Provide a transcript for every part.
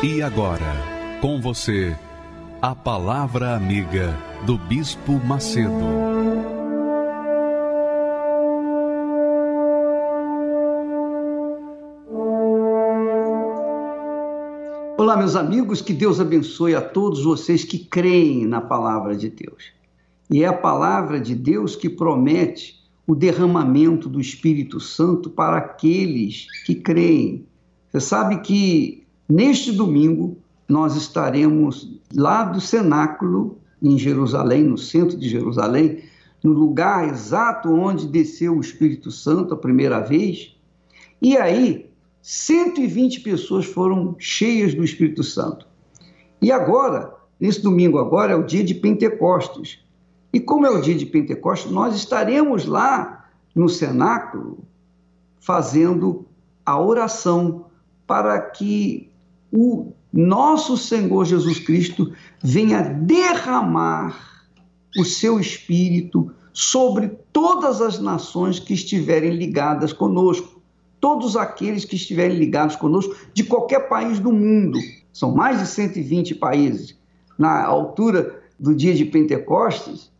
E agora, com você, a Palavra Amiga do Bispo Macedo. Olá, meus amigos, que Deus abençoe a todos vocês que creem na palavra de Deus. E é a palavra de Deus que promete o derramamento do Espírito Santo para aqueles que creem. Você sabe que Neste domingo, nós estaremos lá do cenáculo, em Jerusalém, no centro de Jerusalém, no lugar exato onde desceu o Espírito Santo a primeira vez. E aí, 120 pessoas foram cheias do Espírito Santo. E agora, nesse domingo agora, é o dia de Pentecostes. E como é o dia de Pentecostes, nós estaremos lá no cenáculo fazendo a oração para que o nosso Senhor Jesus Cristo venha derramar o seu espírito sobre todas as nações que estiverem ligadas conosco, todos aqueles que estiverem ligados conosco de qualquer país do mundo. São mais de 120 países. Na altura do dia de Pentecostes,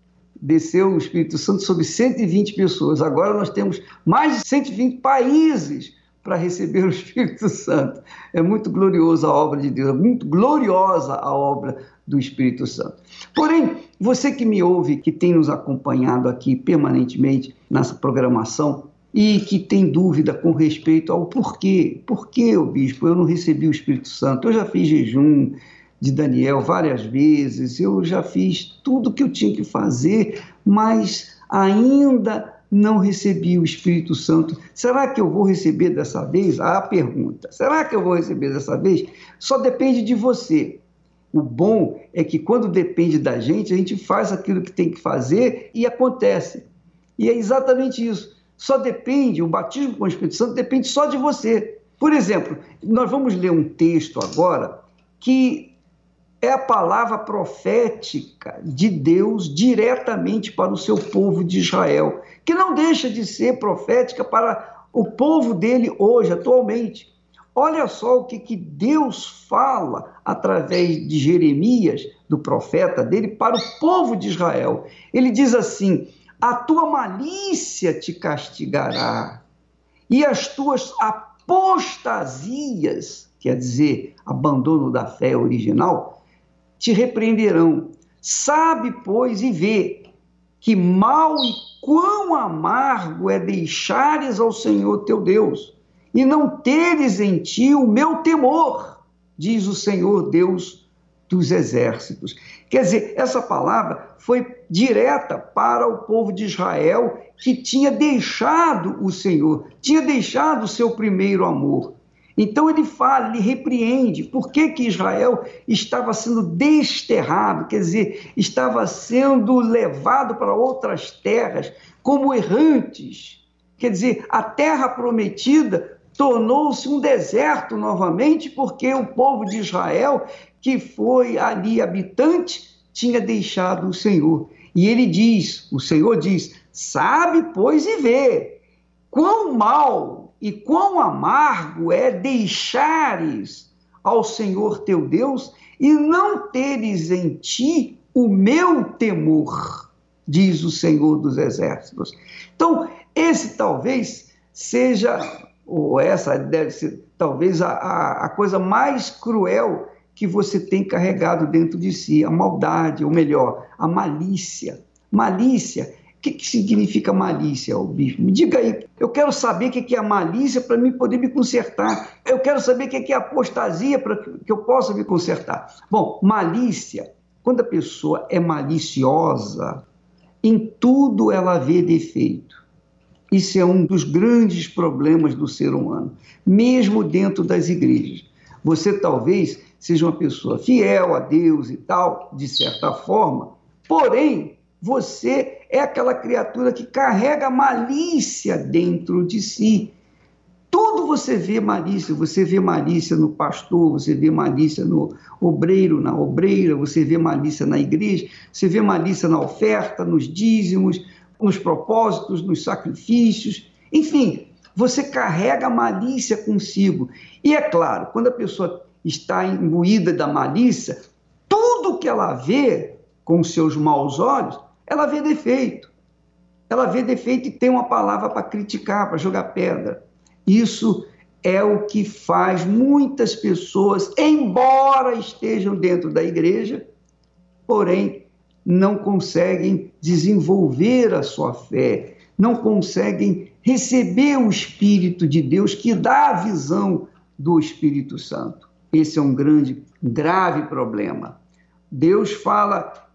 desceu o Espírito Santo sobre 120 pessoas. Agora nós temos mais de 120 países para receber o Espírito Santo. É muito gloriosa a obra de Deus, é muito gloriosa a obra do Espírito Santo. Porém, você que me ouve, que tem nos acompanhado aqui permanentemente nessa programação e que tem dúvida com respeito ao porquê, por que, o bispo, eu não recebi o Espírito Santo? Eu já fiz jejum de Daniel várias vezes, eu já fiz tudo que eu tinha que fazer, mas ainda não recebi o Espírito Santo. Será que eu vou receber dessa vez? A pergunta. Será que eu vou receber dessa vez? Só depende de você. O bom é que quando depende da gente, a gente faz aquilo que tem que fazer e acontece. E é exatamente isso. Só depende, o batismo com o Espírito Santo depende só de você. Por exemplo, nós vamos ler um texto agora que é a palavra profética de Deus diretamente para o seu povo de Israel, que não deixa de ser profética para o povo dele hoje, atualmente. Olha só o que, que Deus fala através de Jeremias, do profeta dele, para o povo de Israel. Ele diz assim: A tua malícia te castigará, e as tuas apostasias, quer dizer, abandono da fé original, te repreenderão. Sabe, pois, e vê que mal e quão amargo é deixares ao Senhor teu Deus e não teres em ti o meu temor, diz o Senhor Deus dos exércitos. Quer dizer, essa palavra foi direta para o povo de Israel que tinha deixado o Senhor, tinha deixado o seu primeiro amor. Então ele fala, ele repreende por que, que Israel estava sendo desterrado, quer dizer, estava sendo levado para outras terras como errantes. Quer dizer, a terra prometida tornou-se um deserto novamente, porque o povo de Israel, que foi ali habitante, tinha deixado o Senhor. E ele diz, o Senhor diz: sabe, pois, e vê quão mal e quão amargo é deixares ao Senhor teu Deus e não teres em ti o meu temor, diz o Senhor dos Exércitos. Então, esse talvez seja, ou essa deve ser talvez a, a, a coisa mais cruel que você tem carregado dentro de si, a maldade, ou melhor, a malícia. Malícia que, que significa malícia, o bispo? Me diga aí. Eu quero saber o que é malícia para mim poder me consertar. Eu quero saber o que é apostasia para que eu possa me consertar. Bom, malícia, quando a pessoa é maliciosa, em tudo ela vê defeito. Isso é um dos grandes problemas do ser humano, mesmo dentro das igrejas. Você talvez seja uma pessoa fiel a Deus e tal, de certa forma, porém, você é aquela criatura que carrega malícia dentro de si. Tudo você vê malícia, você vê malícia no pastor, você vê malícia no obreiro, na obreira, você vê malícia na igreja, você vê malícia na oferta, nos dízimos, nos propósitos, nos sacrifícios, enfim, você carrega malícia consigo. E é claro, quando a pessoa está imbuída da malícia, tudo que ela vê com seus maus olhos, ela vê defeito. Ela vê defeito e tem uma palavra para criticar, para jogar pedra. Isso é o que faz muitas pessoas, embora estejam dentro da igreja, porém não conseguem desenvolver a sua fé, não conseguem receber o Espírito de Deus que dá a visão do Espírito Santo. Esse é um grande, grave problema. Deus fala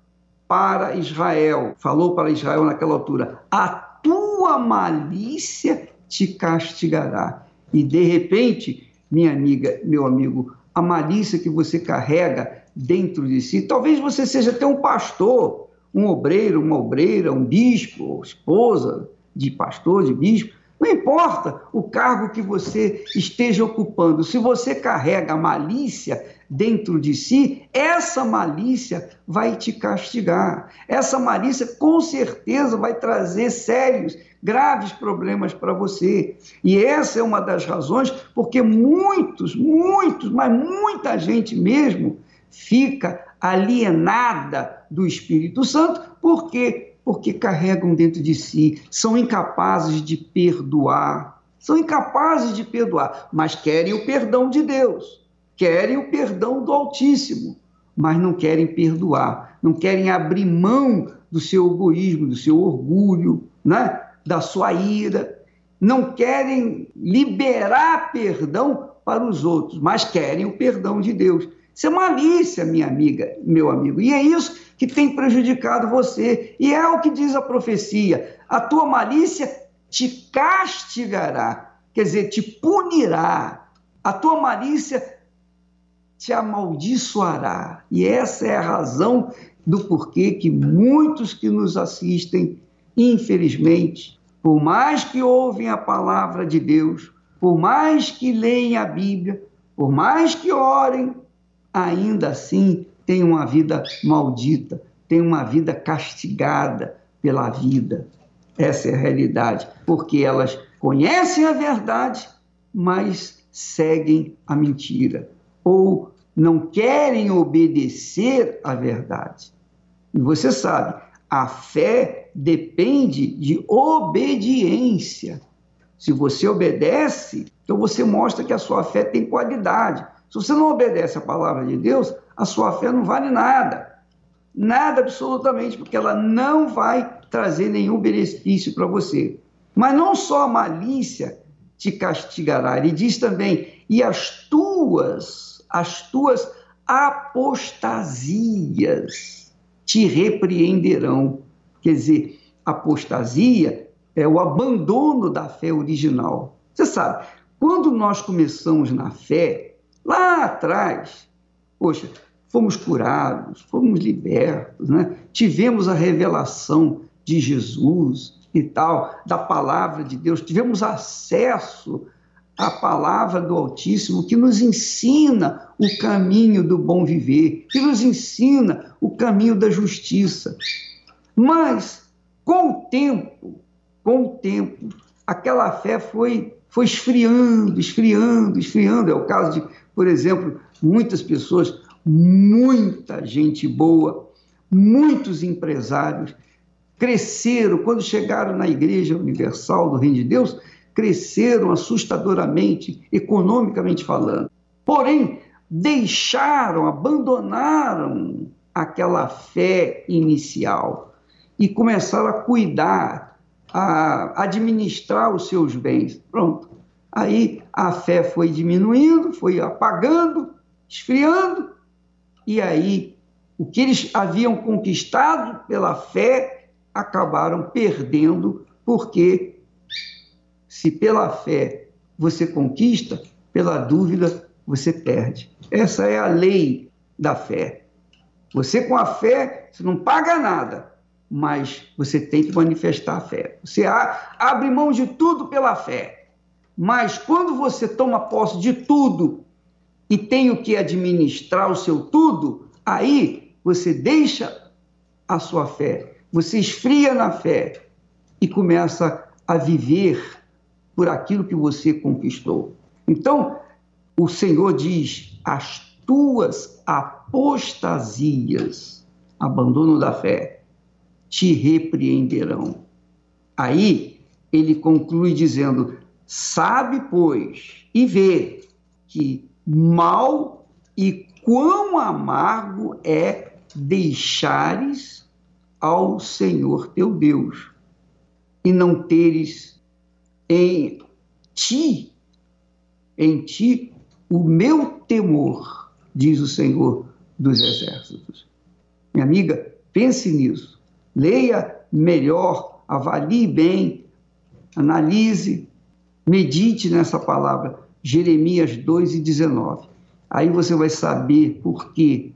para Israel, falou para Israel naquela altura: a tua malícia te castigará. E de repente, minha amiga, meu amigo, a malícia que você carrega dentro de si, talvez você seja até um pastor, um obreiro, uma obreira, um bispo, esposa de pastor, de bispo, não importa o cargo que você esteja ocupando, se você carrega malícia dentro de si, essa malícia vai te castigar. Essa malícia com certeza vai trazer sérios, graves problemas para você. E essa é uma das razões porque muitos, muitos, mas muita gente mesmo fica alienada do Espírito Santo, porque porque carregam dentro de si, são incapazes de perdoar, são incapazes de perdoar, mas querem o perdão de Deus querem o perdão do Altíssimo, mas não querem perdoar, não querem abrir mão do seu egoísmo, do seu orgulho, né? da sua ira, não querem liberar perdão para os outros, mas querem o perdão de Deus. Isso é malícia, minha amiga, meu amigo. E é isso que tem prejudicado você. E é o que diz a profecia: a tua malícia te castigará, quer dizer, te punirá. A tua malícia te amaldiçoará. E essa é a razão do porquê que muitos que nos assistem, infelizmente, por mais que ouvem a palavra de Deus, por mais que leem a Bíblia, por mais que orem, ainda assim têm uma vida maldita, têm uma vida castigada pela vida. Essa é a realidade, porque elas conhecem a verdade, mas seguem a mentira ou não querem obedecer à verdade. E você sabe, a fé depende de obediência. Se você obedece, então você mostra que a sua fé tem qualidade. Se você não obedece à palavra de Deus, a sua fé não vale nada. Nada absolutamente, porque ela não vai trazer nenhum benefício para você. Mas não só a malícia te castigará, ele diz também: e as tuas as tuas apostasias te repreenderão. Quer dizer, apostasia é o abandono da fé original. Você sabe, quando nós começamos na fé, lá atrás, poxa, fomos curados, fomos libertos, né? tivemos a revelação de Jesus e tal, da palavra de Deus, tivemos acesso a palavra do Altíssimo que nos ensina o caminho do bom viver, que nos ensina o caminho da justiça. Mas, com o tempo, com o tempo, aquela fé foi, foi esfriando, esfriando, esfriando. É o caso de, por exemplo, muitas pessoas, muita gente boa, muitos empresários cresceram quando chegaram na Igreja Universal do Reino de Deus cresceram assustadoramente, economicamente falando. Porém, deixaram, abandonaram aquela fé inicial e começaram a cuidar, a administrar os seus bens. Pronto. Aí a fé foi diminuindo, foi apagando, esfriando, e aí o que eles haviam conquistado pela fé acabaram perdendo, porque se pela fé você conquista, pela dúvida você perde. Essa é a lei da fé. Você com a fé, você não paga nada, mas você tem que manifestar a fé. Você abre mão de tudo pela fé. Mas quando você toma posse de tudo e tem o que administrar o seu tudo, aí você deixa a sua fé, você esfria na fé e começa a viver por aquilo que você conquistou. Então, o Senhor diz: as tuas apostasias, abandono da fé, te repreenderão. Aí ele conclui dizendo: sabe, pois, e vê que mal e quão amargo é deixares ao Senhor teu Deus e não teres em ti, em ti, o meu temor, diz o Senhor dos Exércitos. Minha amiga, pense nisso. Leia melhor, avalie bem, analise, medite nessa palavra, Jeremias 2 e 19. Aí você vai saber por que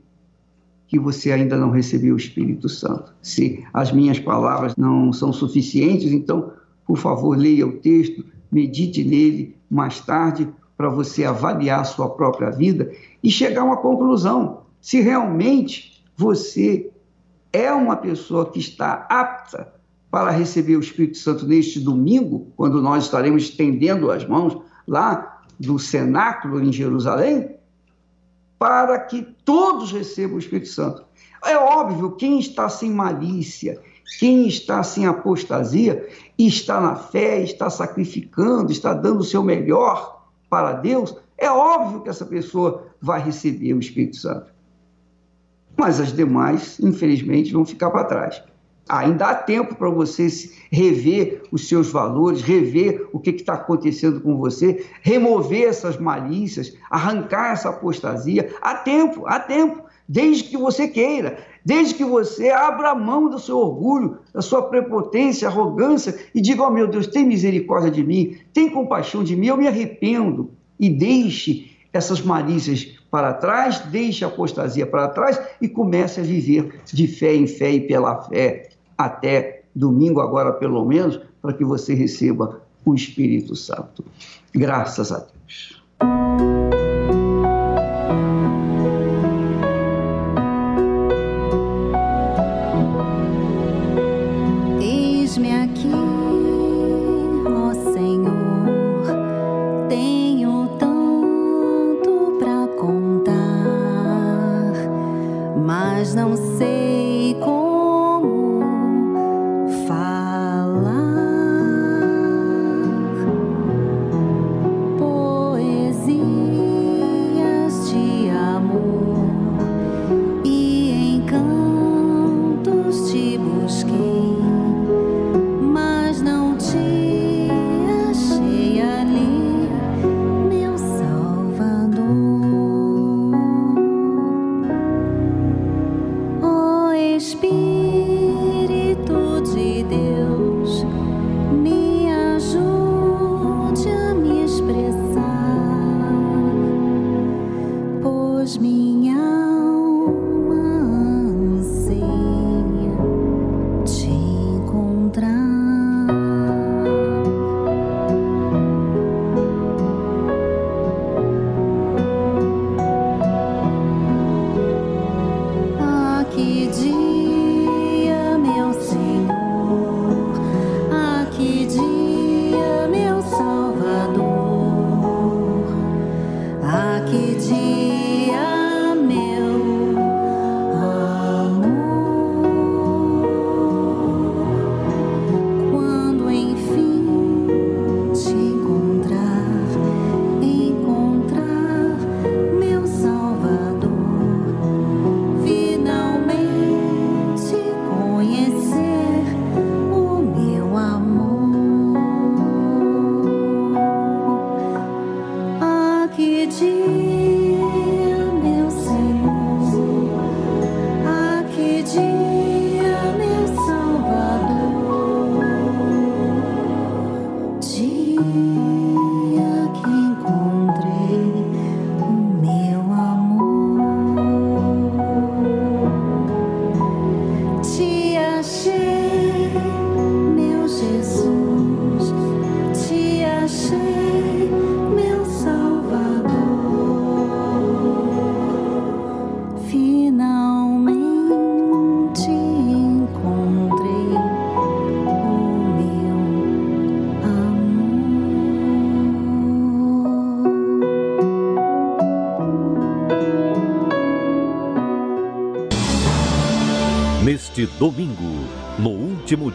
que você ainda não recebeu o Espírito Santo. Se as minhas palavras não são suficientes, então, por favor, leia o texto, medite nele mais tarde para você avaliar a sua própria vida e chegar a uma conclusão. Se realmente você é uma pessoa que está apta para receber o Espírito Santo neste domingo, quando nós estaremos estendendo as mãos lá do cenáculo em Jerusalém, para que todos recebam o Espírito Santo. É óbvio, quem está sem malícia, quem está sem apostasia, está na fé, está sacrificando, está dando o seu melhor para Deus, é óbvio que essa pessoa vai receber o Espírito Santo. Mas as demais, infelizmente, vão ficar para trás. Ainda há tempo para você rever os seus valores, rever o que está acontecendo com você, remover essas malícias, arrancar essa apostasia. Há tempo, há tempo, desde que você queira, desde que você abra a mão do seu orgulho, da sua prepotência, arrogância e diga: Oh meu Deus, tem misericórdia de mim, tem compaixão de mim, eu me arrependo. E deixe essas malícias para trás, deixe a apostasia para trás e comece a viver de fé em fé e pela fé até domingo, agora pelo menos, para que você receba o Espírito Santo. Graças a Deus.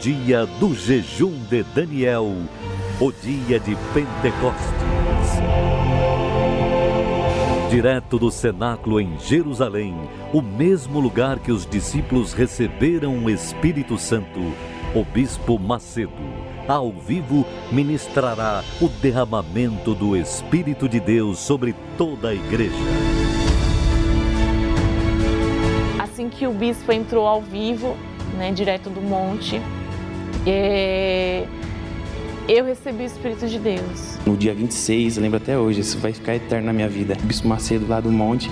Dia do jejum de Daniel, o dia de Pentecostes. Direto do cenáculo em Jerusalém, o mesmo lugar que os discípulos receberam o Espírito Santo, o bispo Macedo, ao vivo, ministrará o derramamento do Espírito de Deus sobre toda a igreja. Assim que o bispo entrou ao vivo, né, direto do monte, é... eu recebi o Espírito de Deus. No dia 26, eu lembro até hoje, isso vai ficar eterno na minha vida. O bispo Macedo lá do monte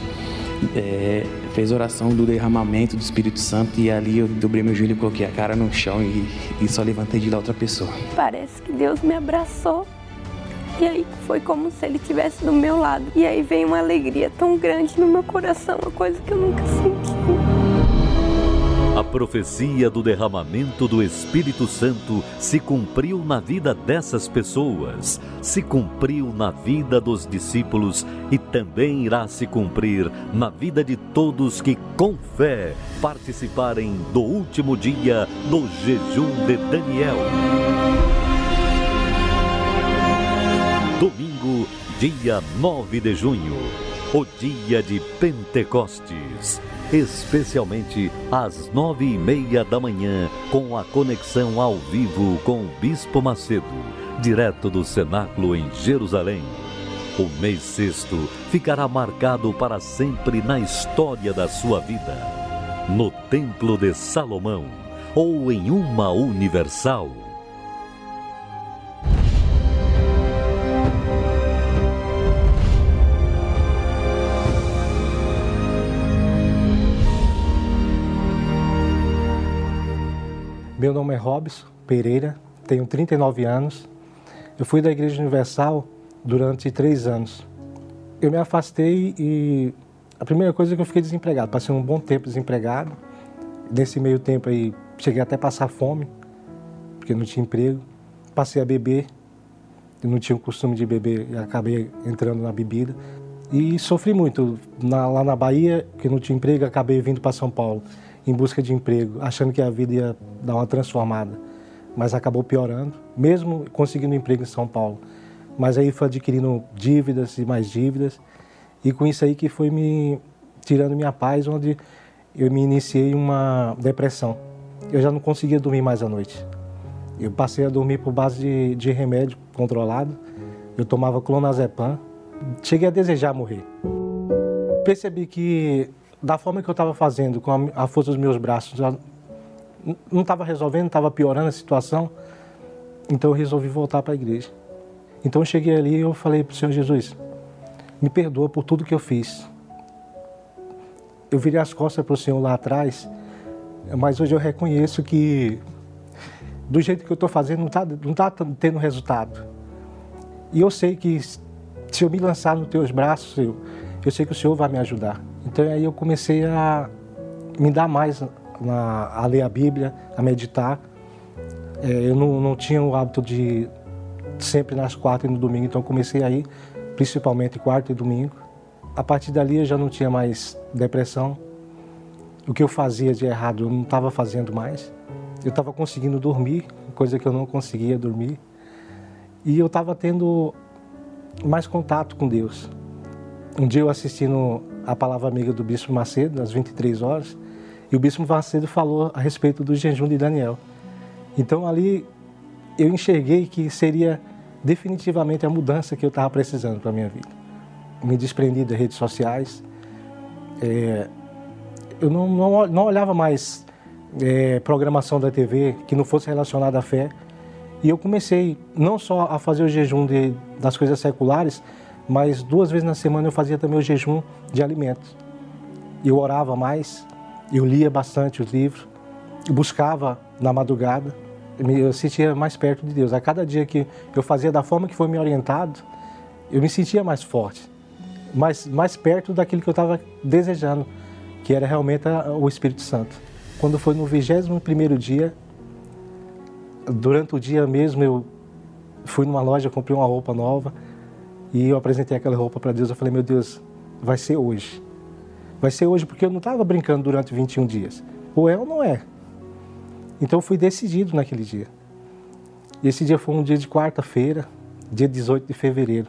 é, fez oração do derramamento do Espírito Santo e ali eu dobrei meu joelho e coloquei a cara no chão e, e só levantei de lá outra pessoa. Parece que Deus me abraçou e aí foi como se ele estivesse do meu lado. E aí veio uma alegria tão grande no meu coração, uma coisa que eu nunca senti. Profecia do derramamento do Espírito Santo se cumpriu na vida dessas pessoas, se cumpriu na vida dos discípulos e também irá se cumprir na vida de todos que, com fé, participarem do último dia do jejum de Daniel. Domingo, dia 9 de junho, o dia de Pentecostes especialmente às nove e meia da manhã, com a conexão ao vivo com o Bispo Macedo, direto do Cenáculo em Jerusalém. O mês sexto ficará marcado para sempre na história da sua vida. No Templo de Salomão ou em uma universal Meu nome é Robson Pereira, tenho 39 anos. Eu fui da Igreja Universal durante três anos. Eu me afastei e a primeira coisa é que eu fiquei desempregado. Passei um bom tempo desempregado. Nesse meio tempo aí, cheguei até a passar fome, porque não tinha emprego. Passei a beber, não tinha o costume de beber e acabei entrando na bebida. E sofri muito. Na, lá na Bahia, que não tinha emprego, acabei vindo para São Paulo em busca de emprego, achando que a vida ia dar uma transformada, mas acabou piorando, mesmo conseguindo emprego em São Paulo. Mas aí foi adquirindo dívidas e mais dívidas, e com isso aí que foi me tirando minha paz, onde eu me iniciei uma depressão. Eu já não conseguia dormir mais à noite. Eu passei a dormir por base de, de remédio controlado. Eu tomava clonazepam. Cheguei a desejar morrer. Percebi que da forma que eu estava fazendo, com a, a, força dos meus braços, não estava resolvendo, estava piorando a situação. Então eu resolvi voltar para a igreja. Então eu cheguei ali e eu falei para o Senhor Jesus, me perdoa por tudo que eu fiz. Eu virei as costas para o Senhor lá atrás, mas hoje eu reconheço que do jeito que eu estou fazendo não está não tá tendo resultado. E eu sei que se eu me lançar nos teus braços, eu, eu sei que o Senhor vai me ajudar. Então aí eu comecei a me dar mais na, a ler a Bíblia, a meditar. É, eu não, não tinha o hábito de sempre nas quartas e no domingo, então comecei aí, principalmente quarta e domingo. A partir dali eu já não tinha mais depressão. O que eu fazia de errado eu não estava fazendo mais. Eu estava conseguindo dormir, coisa que eu não conseguia dormir. E eu estava tendo mais contato com Deus. Um dia eu assistindo a palavra amiga do Bispo Macedo, às 23 horas, e o Bispo Macedo falou a respeito do jejum de Daniel. Então ali eu enxerguei que seria definitivamente a mudança que eu estava precisando para a minha vida. Me desprendi das redes sociais, é, eu não, não, não, olhava mais é, programação da TV que não fosse relacionada à fé, e eu comecei não só a fazer o jejum de, das coisas seculares, mas duas vezes na semana eu fazia também o jejum de alimentos. Eu orava mais, eu lia bastante os livros, buscava na madrugada, eu sentia mais perto de Deus. A cada dia que eu fazia da forma que foi me orientado, eu me sentia mais forte, mais, mais perto daquilo que eu estava desejando, que era realmente o Espírito Santo. Quando foi no 21 primeiro dia, durante o dia mesmo eu fui numa loja, comprei uma roupa nova, e eu apresentei aquela roupa para Deus. Eu falei, meu Deus, vai ser hoje. Vai ser hoje porque eu não estava brincando durante 21 dias. Ou é ou não é. Então eu fui decidido naquele dia. E esse dia foi um dia de quarta-feira, dia 18 de fevereiro.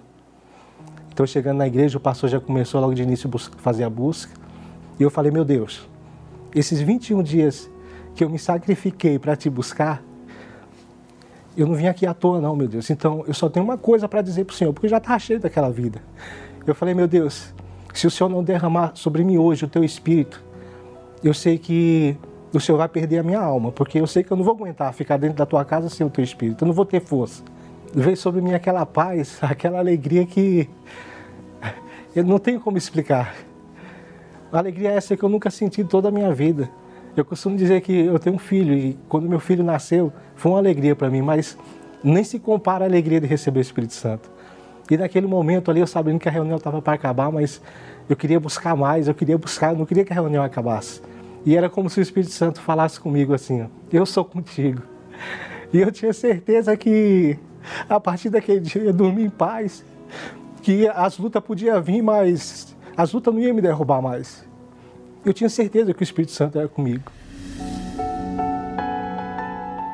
Então, chegando na igreja, o pastor já começou logo de início a fazer a busca. E eu falei, meu Deus, esses 21 dias que eu me sacrifiquei para te buscar, eu não vim aqui à toa, não, meu Deus. Então, eu só tenho uma coisa para dizer para o Senhor, porque já estava cheio daquela vida. Eu falei, meu Deus, se o Senhor não derramar sobre mim hoje o teu espírito, eu sei que o Senhor vai perder a minha alma, porque eu sei que eu não vou aguentar ficar dentro da tua casa sem o teu espírito, eu não vou ter força. Veio sobre mim aquela paz, aquela alegria que eu não tenho como explicar. A alegria é essa que eu nunca senti toda a minha vida. Eu costumo dizer que eu tenho um filho e quando meu filho nasceu foi uma alegria para mim, mas nem se compara a alegria de receber o Espírito Santo. E naquele momento ali eu sabendo que a reunião estava para acabar, mas eu queria buscar mais, eu queria buscar, eu não queria que a reunião acabasse. E era como se o Espírito Santo falasse comigo assim: Eu sou contigo. E eu tinha certeza que a partir daquele dia eu dormi em paz, que as lutas podiam vir, mas as lutas não iam me derrubar mais. Eu tinha certeza que o Espírito Santo era comigo.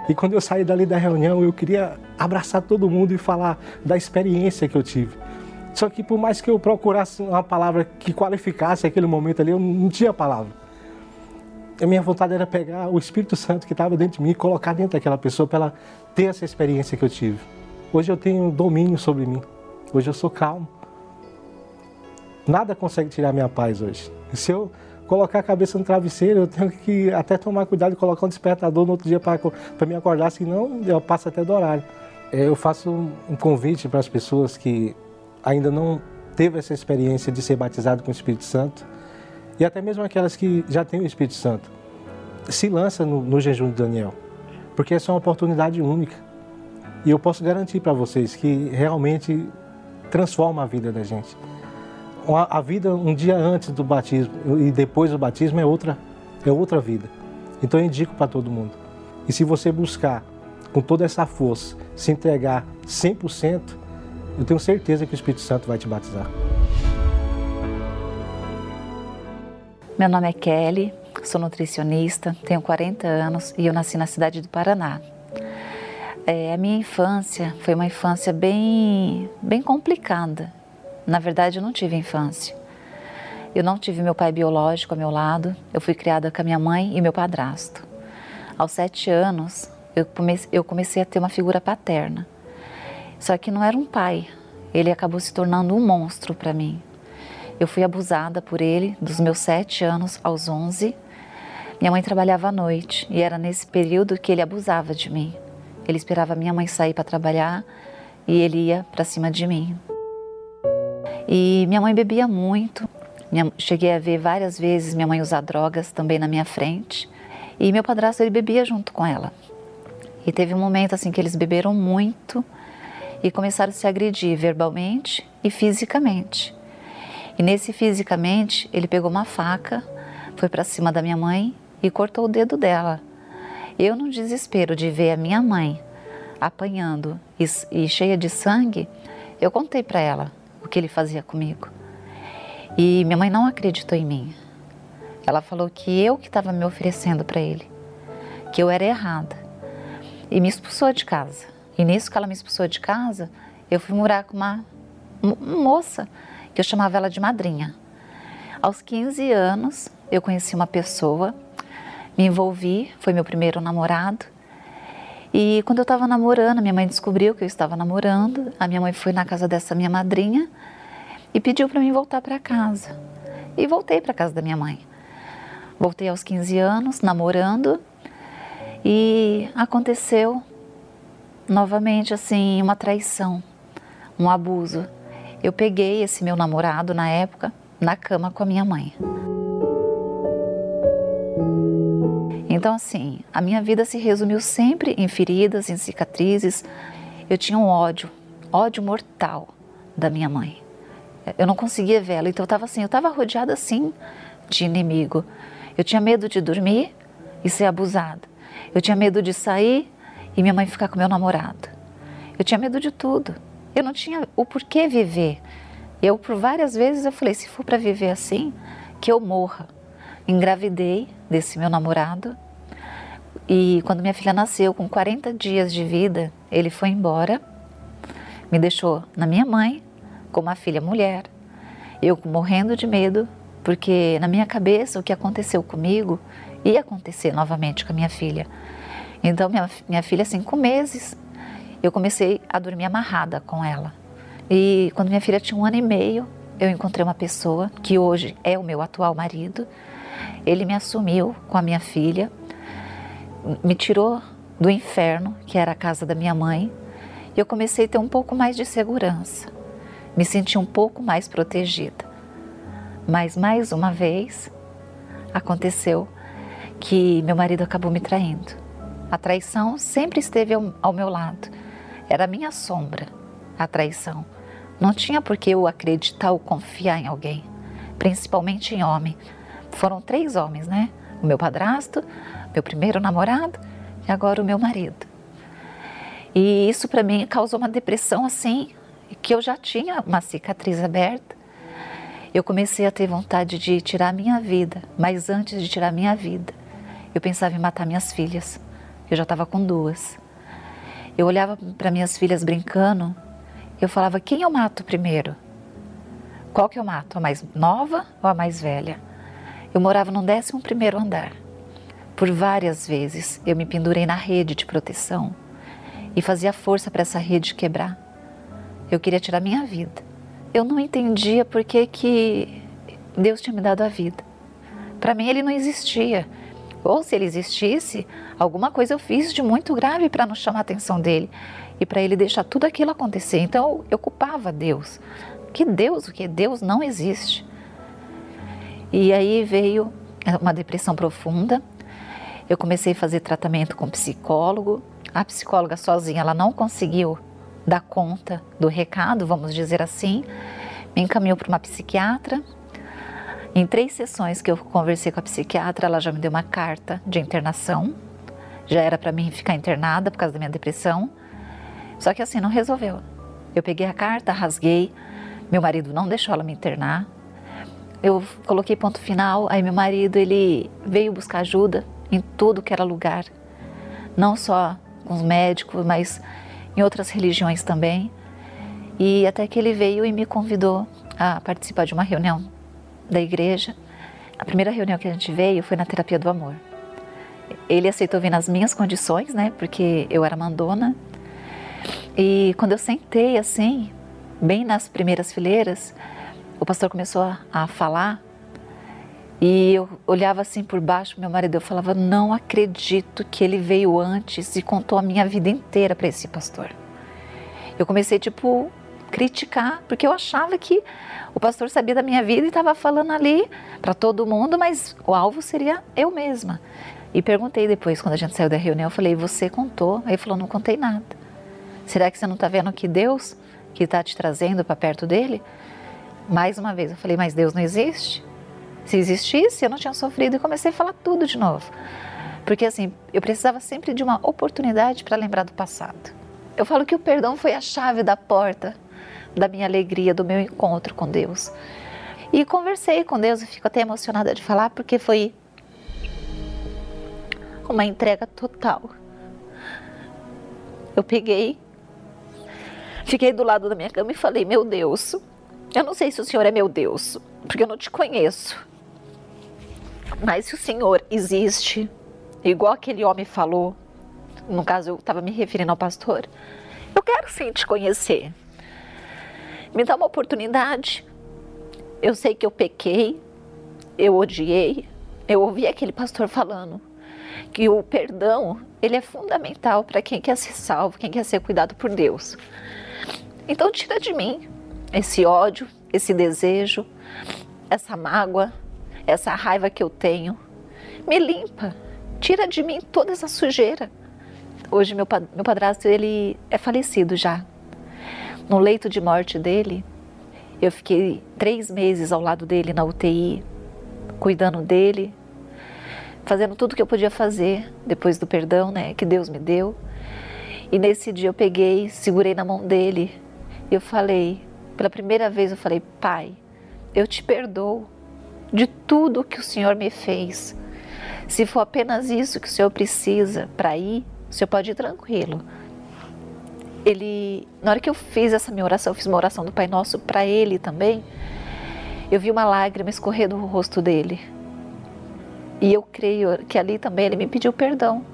E quando eu saí dali da reunião, eu queria abraçar todo mundo e falar da experiência que eu tive. Só que por mais que eu procurasse uma palavra que qualificasse aquele momento ali, eu não tinha palavra. A minha vontade era pegar o Espírito Santo que estava dentro de mim e colocar dentro daquela pessoa para ela ter essa experiência que eu tive. Hoje eu tenho domínio sobre mim. Hoje eu sou calmo. Nada consegue tirar minha paz hoje. Se eu colocar a cabeça no travesseiro, eu tenho que até tomar cuidado de colocar um despertador no outro dia para me acordar, senão eu passo até do horário. É, eu faço um convite para as pessoas que ainda não teve essa experiência de ser batizado com o Espírito Santo e até mesmo aquelas que já têm o Espírito Santo. Se lança no, no jejum de Daniel, porque essa é uma oportunidade única. E eu posso garantir para vocês que realmente transforma a vida da gente. A vida um dia antes do batismo e depois do batismo é outra, é outra vida. Então eu indico para todo mundo. E se você buscar com toda essa força, se entregar 100%, eu tenho certeza que o Espírito Santo vai te batizar. Meu nome é Kelly, sou nutricionista, tenho 40 anos e eu nasci na cidade do Paraná. É, a minha infância foi uma infância bem, bem complicada. Na verdade, eu não tive infância. Eu não tive meu pai biológico ao meu lado, eu fui criada com a minha mãe e meu padrasto. Aos sete anos, eu comecei, a ter uma figura paterna. Só que não era um pai, ele acabou se tornando um monstro para mim. Eu fui abusada por ele dos meus sete anos aos onze. Minha mãe trabalhava à noite e era nesse período que ele abusava de mim. Ele esperava minha mãe sair para trabalhar e ele ia para cima de mim. E minha mãe bebia muito. Minha, cheguei a ver várias vezes minha mãe usar drogas também na minha frente. E meu padrasto ele bebia junto com ela. E teve um momento assim que eles beberam muito e começaram a se agredir verbalmente e fisicamente. E nesse fisicamente, ele pegou uma faca, foi para cima da minha mãe e cortou o dedo dela. Eu, no desespero de ver a minha mãe apanhando e, e cheia de sangue, eu contei para ela o que ele fazia comigo. E minha mãe não acreditou em mim. Ela falou que eu que estava me oferecendo para ele, que eu era errada. E me expulsou de casa. E nisso que ela me expulsou de casa, eu fui morar com uma, moça que eu chamava ela de madrinha. Aos 15 anos, eu conheci uma pessoa me envolvi, foi meu primeiro namorado. E quando eu estava namorando, minha mãe descobriu que eu estava namorando. A minha mãe foi na casa dessa minha madrinha e pediu para mim voltar para casa. E voltei para casa da minha mãe. Voltei aos 15 anos, namorando, e aconteceu novamente assim uma traição, um abuso. Eu peguei esse meu namorado na época na cama com a minha mãe. Então, assim, a minha vida se resumiu sempre em feridas, em cicatrizes. Eu tinha um ódio, ódio mortal da minha mãe. Eu não conseguia vê-la, então eu estava assim, eu estava rodeada assim de inimigo. Eu tinha medo de dormir e ser abusada. Eu tinha medo de sair e minha mãe ficar com meu namorado. Eu tinha medo de tudo. Eu não tinha o porquê viver. Eu, por várias vezes, eu falei, se for para viver assim, que eu morra. Engravidei desse meu namorado E quando minha filha nasceu, com 40 dias de vida, ele foi embora, me deixou na minha mãe, com uma filha mulher. Eu morrendo de medo, porque na minha cabeça o que aconteceu comigo ia acontecer novamente com a minha filha. Então, minha, minha filha, cinco meses, eu comecei a dormir amarrada com ela. E quando minha filha tinha um ano e meio, eu encontrei uma pessoa que hoje é o meu atual marido. Ele me assumiu com a minha filha, me tirou do inferno, que era a casa da minha mãe, e eu comecei a ter um pouco mais de segurança, me senti um pouco mais protegida. Mas mais uma vez aconteceu que meu marido acabou me traindo. A traição sempre esteve ao, ao meu lado, era a minha sombra, a traição. Não tinha por que eu acreditar ou confiar em alguém, principalmente em homem. Foram três homens, né? O meu padrasto, meu primeiro namorado e agora o meu marido. E isso para mim causou uma depressão assim, que eu já tinha uma cicatriz aberta. Eu comecei a ter vontade de tirar minha vida, mas antes de tirar minha vida, eu pensava em matar minhas filhas. Eu já estava com duas. Eu olhava para minhas filhas brincando eu falava: quem eu mato primeiro? Qual que eu mato? A mais nova ou a mais velha? Eu morava no 11 andar. Por várias vezes eu me pendurei na rede de proteção e fazia força para essa rede quebrar. Eu queria tirar minha vida. Eu não entendia por que, que Deus tinha me dado a vida. Para mim ele não existia. Ou se ele existisse, alguma coisa eu fiz de muito grave para não chamar a atenção dele e para ele deixar tudo aquilo acontecer. Então eu culpava Deus. Que Deus, o que Deus não existe. E aí veio uma depressão profunda. Eu comecei a fazer tratamento com psicólogo. A psicóloga sozinha, ela não conseguiu dar conta do recado, vamos dizer assim. Me encaminhou para uma psiquiatra. Em três sessões que eu conversei com a psiquiatra, ela já me deu uma carta de internação. Já era para mim ficar internada por causa da minha depressão. Só que assim, não resolveu. Eu peguei a carta, rasguei, meu marido não deixou ela me internar. Eu coloquei ponto final, aí meu marido ele veio buscar ajuda em tudo que era lugar. Não só com os médicos, mas em outras religiões também. E até que ele veio e me convidou a participar de uma reunião da igreja. A primeira reunião que a gente veio foi na terapia do amor. Ele aceitou vir nas minhas condições, né? Porque eu era mandona e quando eu sentei assim, bem nas primeiras fileiras, o pastor começou a, falar e eu olhava assim por baixo, meu marido, eu falava: Não acredito que ele veio antes e contou a minha vida inteira para esse pastor. Eu comecei, tipo, criticar, porque eu achava que o pastor sabia da minha vida e estava falando ali para todo mundo, mas o alvo seria eu mesma. E perguntei depois, quando a gente saiu da reunião, eu falei: Você contou? Aí ele falou: Não contei nada. Será que você não está vendo que Deus que está te trazendo para perto dele? Mais uma vez, eu falei, mas Deus não existe? Se existisse, eu não tinha sofrido e comecei a falar tudo de novo. Porque assim, eu precisava sempre de uma oportunidade para lembrar do passado. Eu falo que o perdão foi a chave da porta da minha alegria, do meu encontro com Deus. E conversei com Deus e fico até emocionada de falar porque foi uma entrega total. Eu peguei Fiquei do lado da minha cama e falei: Meu Deus, eu não sei se o Senhor é meu Deus, porque eu não te conheço. Mas se o Senhor existe, igual aquele homem falou, no caso eu estava me referindo ao pastor, eu quero sim te conhecer. Me dá uma oportunidade. Eu sei que eu pequei, eu odiei, eu ouvi aquele pastor falando que o perdão ele é fundamental para quem quer ser salvo, quem quer ser cuidado por Deus. Então tira de mim esse ódio, esse desejo, essa mágoa, essa raiva que eu tenho. Me limpa, tira de mim toda essa sujeira. Hoje meu, meu padrasto ele é falecido já. No leito de morte dele, eu fiquei três meses ao lado dele na UTI, cuidando dele, fazendo tudo que eu podia fazer depois do perdão, né, que Deus me deu. E nesse dia eu peguei, segurei na mão dele eu falei, pela primeira vez eu falei, Pai, eu te perdoo de tudo que o Senhor me fez. Se for apenas isso que o senhor precisa para ir, o senhor pode ir tranquilo. Ele, na hora que eu fiz essa minha oração, eu fiz uma oração do Pai Nosso para ele também. Eu vi uma lágrima escorrer do rosto dele. E eu creio que ali também ele me pediu perdão.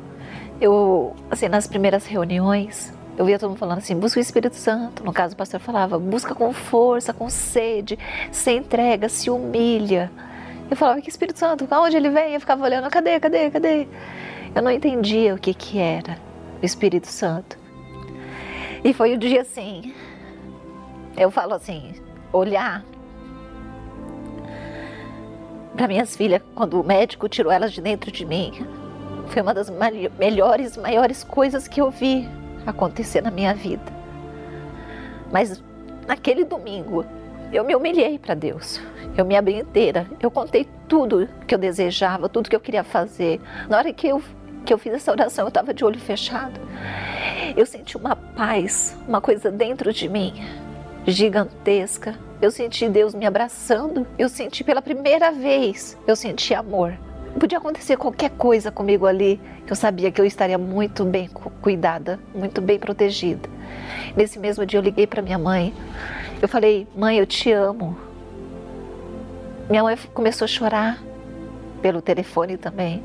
Eu, assim, nas primeiras reuniões, eu via todo mundo falando assim: busca o Espírito Santo. No caso, o pastor falava: busca com força, com sede, se entrega, se humilha. Eu falava: que Espírito Santo? Aonde ele vem? Eu ficava olhando: cadê, cadê, cadê? Eu não entendia o que, que era o Espírito Santo. E foi o dia assim. Eu falo assim: olhar para minhas filhas, quando o médico tirou elas de dentro de mim, foi uma das melhores, maiores coisas que eu vi acontecer na minha vida. Mas naquele domingo, eu me humilhei para Deus. Eu me abri inteira. Eu contei tudo que eu desejava, tudo que eu queria fazer. Na hora que eu, que eu fiz essa oração, eu estava de olho fechado. Eu senti uma paz, uma coisa dentro de mim gigantesca. Eu senti Deus me abraçando. Eu senti pela primeira vez, eu senti amor. Podia acontecer qualquer coisa comigo ali, que eu sabia que eu estaria muito bem cuidada, muito bem protegida. Nesse mesmo dia eu liguei para minha mãe. Eu falei: "Mãe, eu te amo". Minha mãe começou a chorar pelo telefone também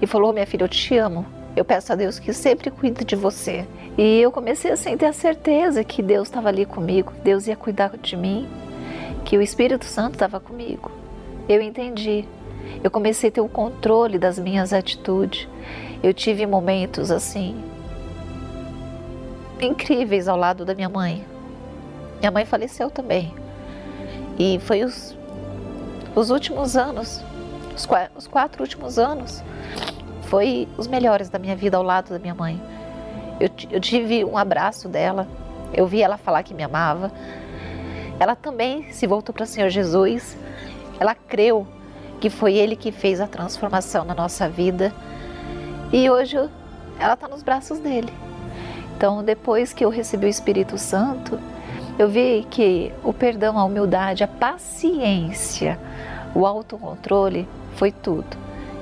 e falou: "Minha filha, eu te amo. Eu peço a Deus que sempre cuide de você". E eu comecei assim, a ter a certeza que Deus estava ali comigo, Deus ia cuidar de mim, que o Espírito Santo estava comigo. Eu entendi eu comecei a ter o controle das minhas atitudes. Eu tive momentos assim incríveis ao lado da minha mãe. Minha mãe faleceu também. E foi os, os últimos anos, os, os quatro últimos anos, foi os melhores da minha vida ao lado da minha mãe. Eu, eu tive um abraço dela, eu vi ela falar que me amava. Ela também se voltou para o Senhor Jesus. Ela creu que foi Ele que fez a transformação na nossa vida e hoje ela está nos braços dele. Então, depois que eu recebi o Espírito Santo, eu vi que o perdão, a humildade, a paciência, o autocontrole foi tudo.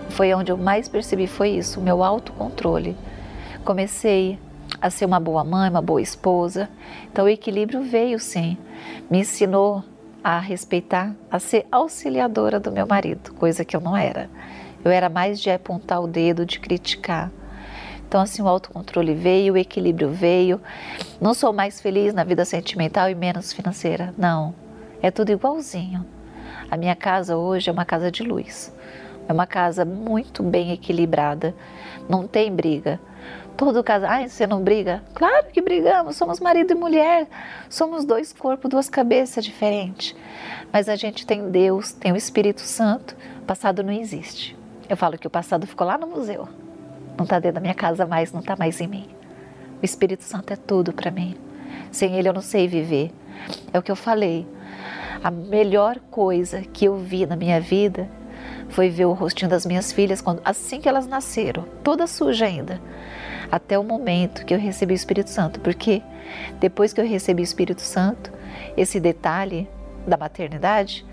Foi onde eu mais percebi foi isso, o meu autocontrole. Comecei a ser uma boa mãe, uma boa esposa. Então o equilíbrio veio sim. Me ensinou a respeitar, a ser auxiliadora do meu marido, coisa que eu não era. Eu era mais de apontar o dedo, de criticar. Então, assim, o autocontrole veio, o equilíbrio veio. Não sou mais feliz na vida sentimental e menos financeira. Não. É tudo igualzinho. A minha casa hoje é uma casa de luz. É uma casa muito bem equilibrada. Não tem briga. Todo casal, ai, você não briga? Claro que brigamos, somos marido e mulher, somos dois corpos, duas cabeças diferentes. Mas a gente tem Deus, tem o Espírito Santo, o passado não existe. Eu falo que o passado ficou lá no museu, não está dentro da minha casa mais, não está mais em mim. O Espírito Santo é tudo para mim. Sem ele eu não sei viver. É o que eu falei. A melhor coisa que eu vi na minha vida foi ver o rostinho das minhas filhas quando, assim que elas nasceram, toda suja ainda até o momento que eu recebi o Espírito Santo, porque depois que eu recebi o Espírito Santo, esse detalhe da maternidade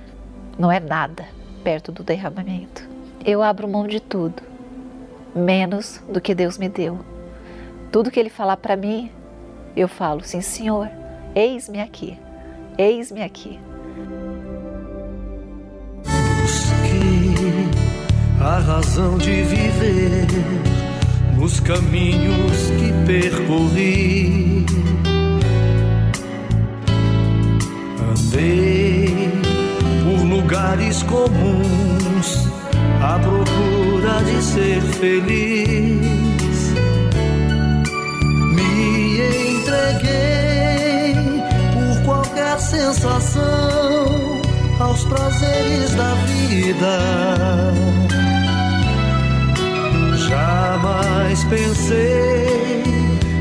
não é nada perto do derramamento. Eu abro mão de tudo, menos do que Deus me deu. Tudo que Ele falar para mim, eu falo, sim, Senhor, eis-me aqui, eis-me aqui. A razão de viver os caminhos que percorri. Andei por lugares comuns à procura de ser feliz. Me entreguei por qualquer sensação aos prazeres da vida Jamais pensei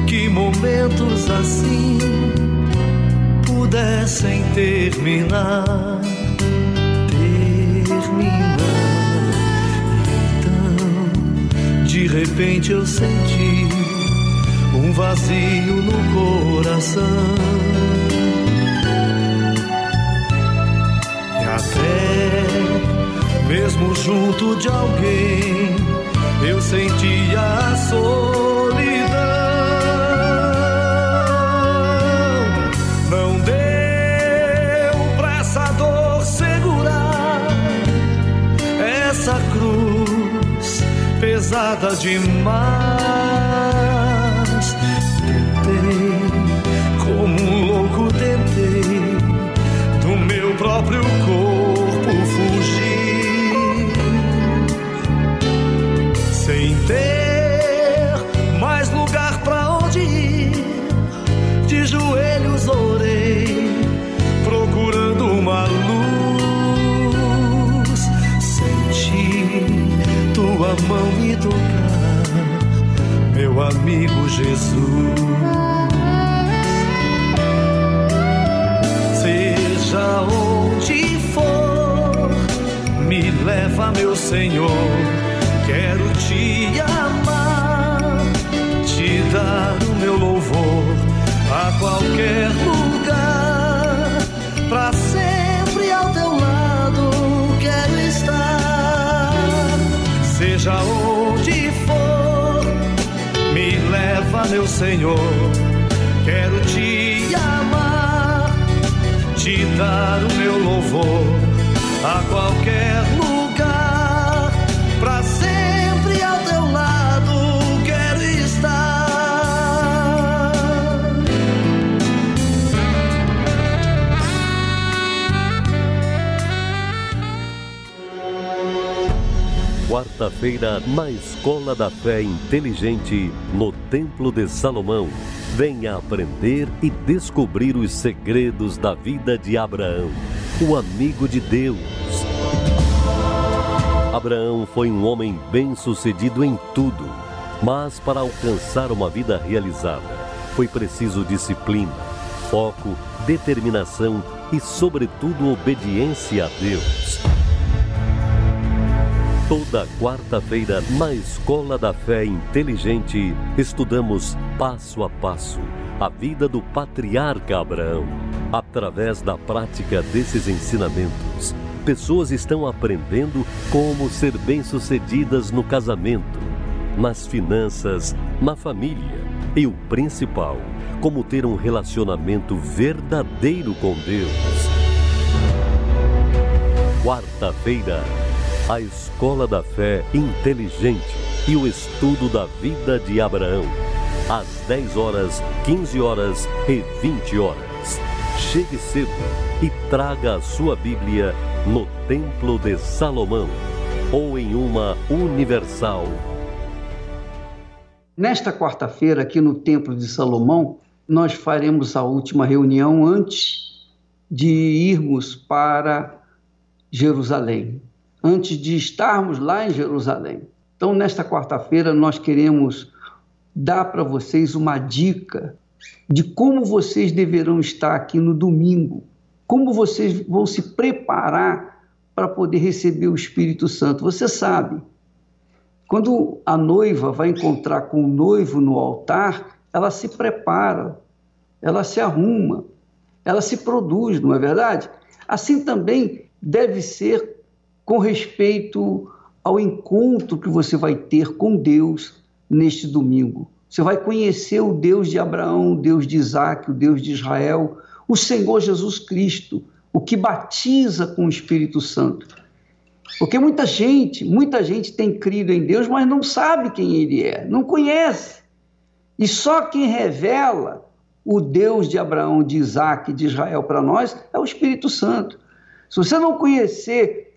que momentos assim pudessem terminar. Terminar. Então, de repente eu senti um vazio no coração. E até mesmo junto de alguém eu sentia a solidão. Não deu pra essa dor segurar essa cruz pesada demais. Da Fé Inteligente, no Templo de Salomão. Venha aprender e descobrir os segredos da vida de Abraão, o amigo de Deus. Abraão foi um homem bem-sucedido em tudo, mas para alcançar uma vida realizada, foi preciso disciplina, foco, determinação e, sobretudo, obediência a Deus. Toda quarta-feira, na Escola da Fé Inteligente, estudamos passo a passo a vida do patriarca Abraão. Através da prática desses ensinamentos, pessoas estão aprendendo como ser bem-sucedidas no casamento, nas finanças, na família e o principal, como ter um relacionamento verdadeiro com Deus. Quarta-feira, a Escola da Fé Inteligente e o estudo da vida de Abraão. Às 10 horas, 15 horas e 20 horas. Chegue cedo e traga a sua Bíblia no Templo de Salomão ou em uma universal. Nesta quarta-feira, aqui no Templo de Salomão, nós faremos a última reunião antes de irmos para Jerusalém antes de estarmos lá em Jerusalém. Então, nesta quarta-feira, nós queremos dar para vocês uma dica de como vocês deverão estar aqui no domingo, como vocês vão se preparar para poder receber o Espírito Santo. Você sabe, quando a noiva vai encontrar com o noivo no altar, ela se prepara, ela se arruma, ela se produz, não é verdade? Assim também deve ser com respeito ao encontro que você vai ter com Deus neste domingo. Você vai conhecer o Deus de Abraão, o Deus de Isaac, o Deus de Israel, o Senhor Jesus Cristo, o que batiza com o Espírito Santo. Porque muita gente, muita gente tem crido em Deus, mas não sabe quem ele é, não conhece. E só quem revela o Deus de Abraão, de Isaac, de Israel para nós é o Espírito Santo. Se você não conhecer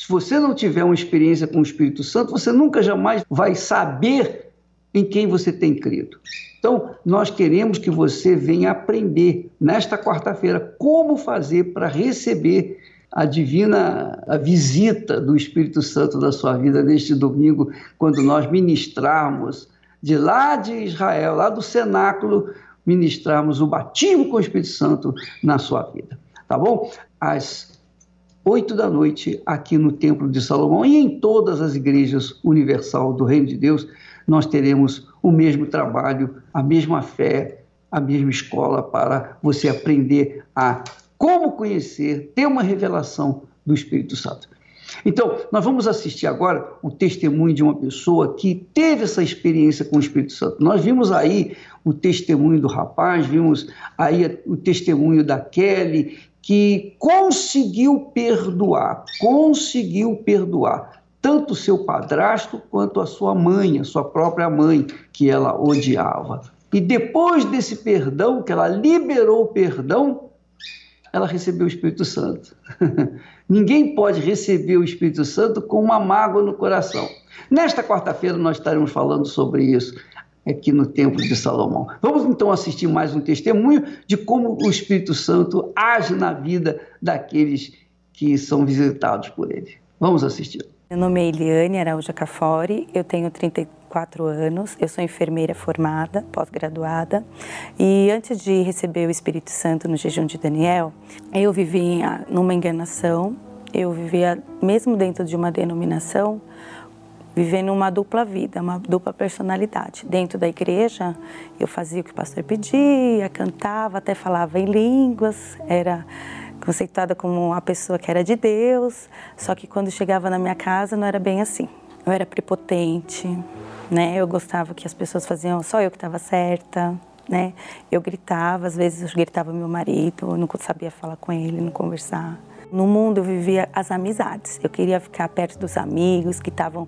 se você não tiver uma experiência com o Espírito Santo, você nunca jamais vai saber em quem você tem crido. Então, nós queremos que você venha aprender nesta quarta-feira como fazer para receber a divina a visita do Espírito Santo na sua vida neste domingo, quando nós ministrarmos de lá de Israel, lá do cenáculo, ministrarmos o batismo com o Espírito Santo na sua vida. Tá bom? As oito da noite, aqui no Templo de Salomão e em todas as igrejas universal do Reino de Deus, nós teremos o mesmo trabalho, a mesma fé, a mesma escola para você aprender a como conhecer, ter uma revelação do Espírito Santo. Então, nós vamos assistir agora o testemunho de uma pessoa que teve essa experiência com o Espírito Santo. Nós vimos aí o testemunho do rapaz, vimos aí o testemunho da Kelly, que conseguiu perdoar, conseguiu perdoar tanto seu padrasto quanto a sua mãe, a sua própria mãe, que ela odiava. E depois desse perdão, que ela liberou o perdão, ela recebeu o Espírito Santo. Ninguém pode receber o Espírito Santo com uma mágoa no coração. Nesta quarta-feira nós estaremos falando sobre isso aqui no Templo de Salomão. Vamos então assistir mais um testemunho de como o Espírito Santo age na vida daqueles que são visitados por ele. Vamos assistir. Meu nome é Eliane Araújo Cafori, eu tenho 34 anos, eu sou enfermeira formada, pós-graduada, e antes de receber o Espírito Santo no jejum de Daniel, eu vivia numa enganação, eu vivia, mesmo dentro de uma denominação, vivendo uma dupla vida, uma dupla personalidade. Dentro da igreja, eu fazia o que o pastor pedia, cantava, até falava em línguas, era conceituada como uma pessoa que era de Deus, só que quando chegava na minha casa não era bem assim. Eu era prepotente, né? Eu gostava que as pessoas faziam só eu que estava certa, né? Eu gritava, às vezes eu gritava meu marido, eu não sabia falar com ele, não conversar. No mundo eu vivia as amizades. Eu queria ficar perto dos amigos que estavam,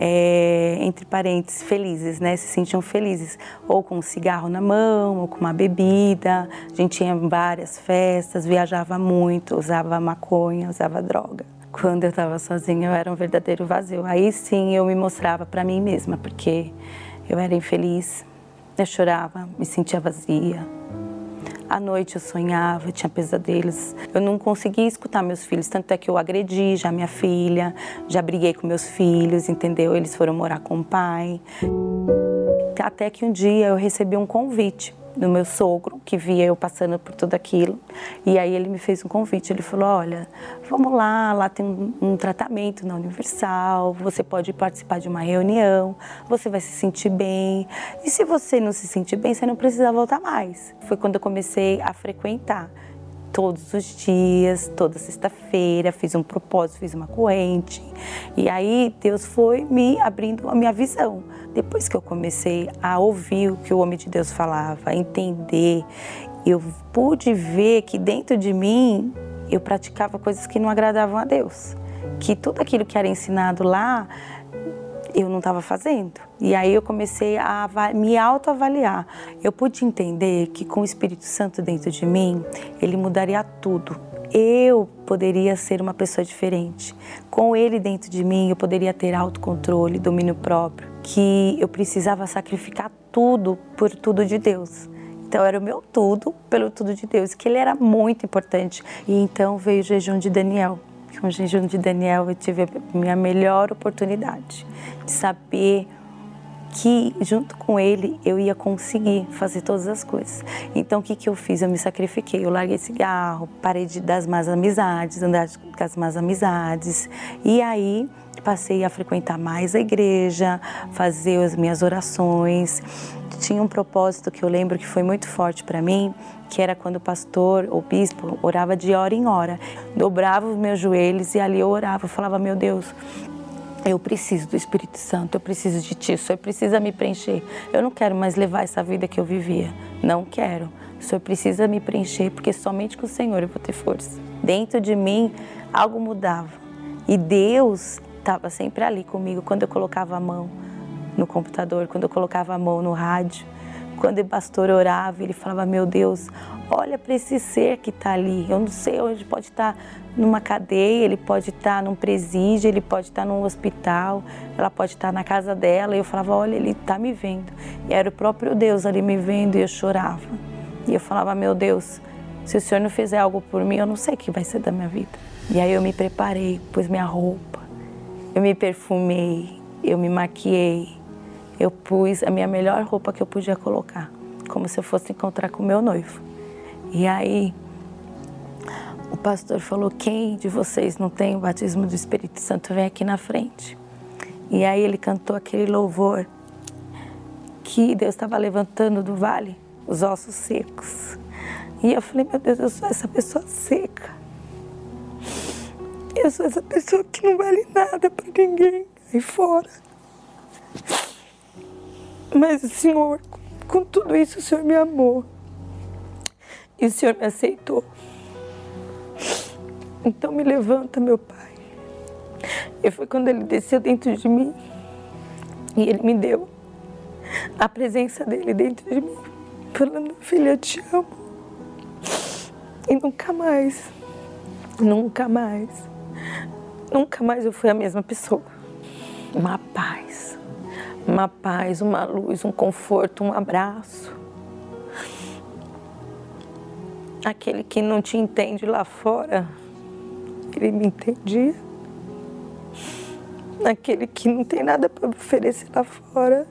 é, entre parentes, felizes, né? Se sentiam felizes. Ou com um cigarro na mão, ou com uma bebida. A gente tinha várias festas, viajava muito, usava maconha, usava droga. Quando eu estava sozinha, eu era um verdadeiro vazio. Aí sim eu me mostrava para mim mesma, porque eu era infeliz, eu chorava, me sentia vazia, à noite eu sonhava, tinha pesadelos. Eu não conseguia escutar meus filhos, tanto é que eu agredi já minha filha, já briguei com meus filhos, entendeu? Eles foram morar com o pai. Até que um dia eu recebi um convite do meu sogro, que via eu passando por tudo aquilo. E aí ele me fez um convite. Ele falou: Olha, vamos lá, lá tem um, um, tratamento na Universal, você pode participar de uma reunião, você vai se sentir bem. E se você não se sentir bem, você não precisa voltar mais. Foi quando eu comecei a frequentar todos os dias, toda sexta-feira, fiz um propósito, fiz uma corrente. E aí Deus foi me abrindo a minha visão. Depois que eu comecei a ouvir o que o homem de Deus falava, a entender, eu pude ver que dentro de mim eu praticava coisas que não agradavam a Deus. Que tudo aquilo que era ensinado lá eu não estava fazendo. E aí eu comecei a me autoavaliar. Eu pude entender que com o Espírito Santo dentro de mim, ele mudaria tudo. Eu poderia ser uma pessoa diferente. Com ele dentro de mim, eu poderia ter autocontrole, domínio próprio, que eu precisava sacrificar tudo por tudo de Deus. Então era o meu tudo pelo tudo de Deus, que ele era muito importante. E então veio o jejum de Daniel com o jejum de Daniel eu tive a minha melhor oportunidade de saber que junto com ele eu ia conseguir fazer todas as coisas. Então o que, que eu fiz? Eu me sacrifiquei, eu larguei cigarro, parei de das más amizades, andar com as más amizades e aí passei a frequentar mais a igreja, fazer as minhas orações. Tinha um propósito que eu lembro que foi muito forte para mim, que era quando o pastor ou bispo orava de hora em hora. Dobrava os meus joelhos e ali eu orava, eu falava: "Meu Deus, eu preciso do Espírito Santo, eu preciso de Ti, o Senhor precisa me preencher. Eu não quero mais levar essa vida que eu vivia, não quero. O Senhor precisa me preencher, porque somente com o Senhor eu vou ter força. Dentro de mim, algo mudava. E Deus estava sempre ali comigo quando eu colocava a mão no computador, quando eu colocava a mão no rádio. Quando o pastor orava, ele falava: Meu Deus, olha para esse ser que está ali. Eu não sei onde pode estar tá numa cadeia, ele pode estar tá num presídio, ele pode estar tá num hospital, ela pode estar tá na casa dela. E eu falava: Olha, ele está me vendo. E era o próprio Deus ali me vendo e eu chorava. E eu falava: Meu Deus, se o Senhor não fizer algo por mim, eu não sei o que vai ser da minha vida. E aí eu me preparei, pus minha roupa, eu me perfumei, eu me maquiei, eu pus a minha melhor roupa que eu podia colocar, como se eu fosse encontrar com meu noivo. E aí o pastor falou: Quem de vocês não tem o batismo do Espírito Santo, vem aqui na frente. E aí ele cantou aquele louvor que Deus estava levantando do vale os ossos secos. E eu falei: Meu Deus, eu sou essa pessoa seca. Eu sou essa pessoa que não vale nada para ninguém aí fora. Mas Senhor, com tudo isso, o Senhor me amou. E o Senhor me aceitou. Então me levanta, meu Pai. E foi quando ele desceu dentro de mim e ele me deu a presença dele dentro de mim, falando: Filha, eu te amo. E nunca mais, nunca mais, nunca mais eu fui a mesma pessoa. Uma paz, uma paz, uma luz, um conforto, um abraço. Aquele que não te entende lá fora, ele me entendia. Aquele que não tem nada para oferecer lá fora,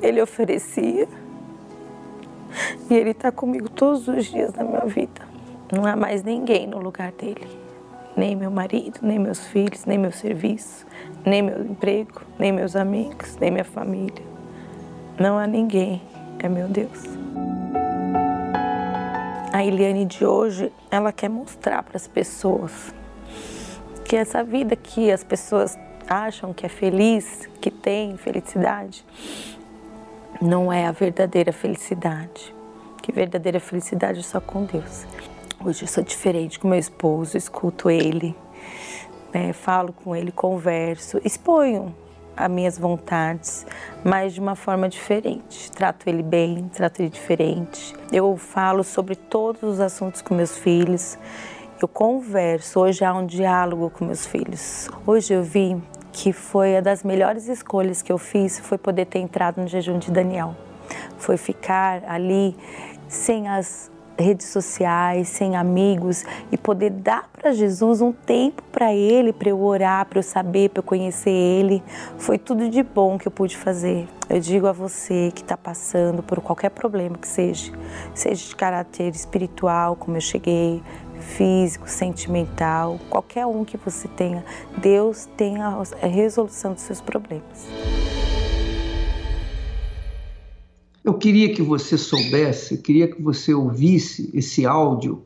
ele oferecia. E ele está comigo todos os dias da minha vida. Não há mais ninguém no lugar dele. Nem meu marido, nem meus filhos, nem meu serviço, nem meu emprego, nem meus amigos, nem minha família. Não há ninguém, é meu Deus. A Eliane de hoje, ela quer mostrar para as pessoas que essa vida que as pessoas acham que é feliz, que tem felicidade, não é a verdadeira felicidade. Que verdadeira felicidade é só com Deus. Hoje eu sou diferente com meu esposo, escuto ele, né, falo com ele, converso, exponho as minhas vontades, mas de uma forma diferente. Trato ele bem, trato ele diferente. Eu falo sobre todos os assuntos com meus filhos. Eu converso. Hoje há um diálogo com meus filhos. Hoje eu vi que foi uma das melhores escolhas que eu fiz foi poder ter entrado no jejum de Daniel. Foi ficar ali sem as redes sociais, sem amigos e poder dar para Jesus um tempo para Ele, para eu orar, para eu saber, para eu conhecer Ele. Foi tudo de bom que eu pude fazer. Eu digo a você que está passando por qualquer problema que seja, seja de caráter espiritual, como eu cheguei, físico, sentimental, qualquer um que você tenha, Deus tem a resolução dos seus problemas. Eu queria que você soubesse, queria que você ouvisse esse áudio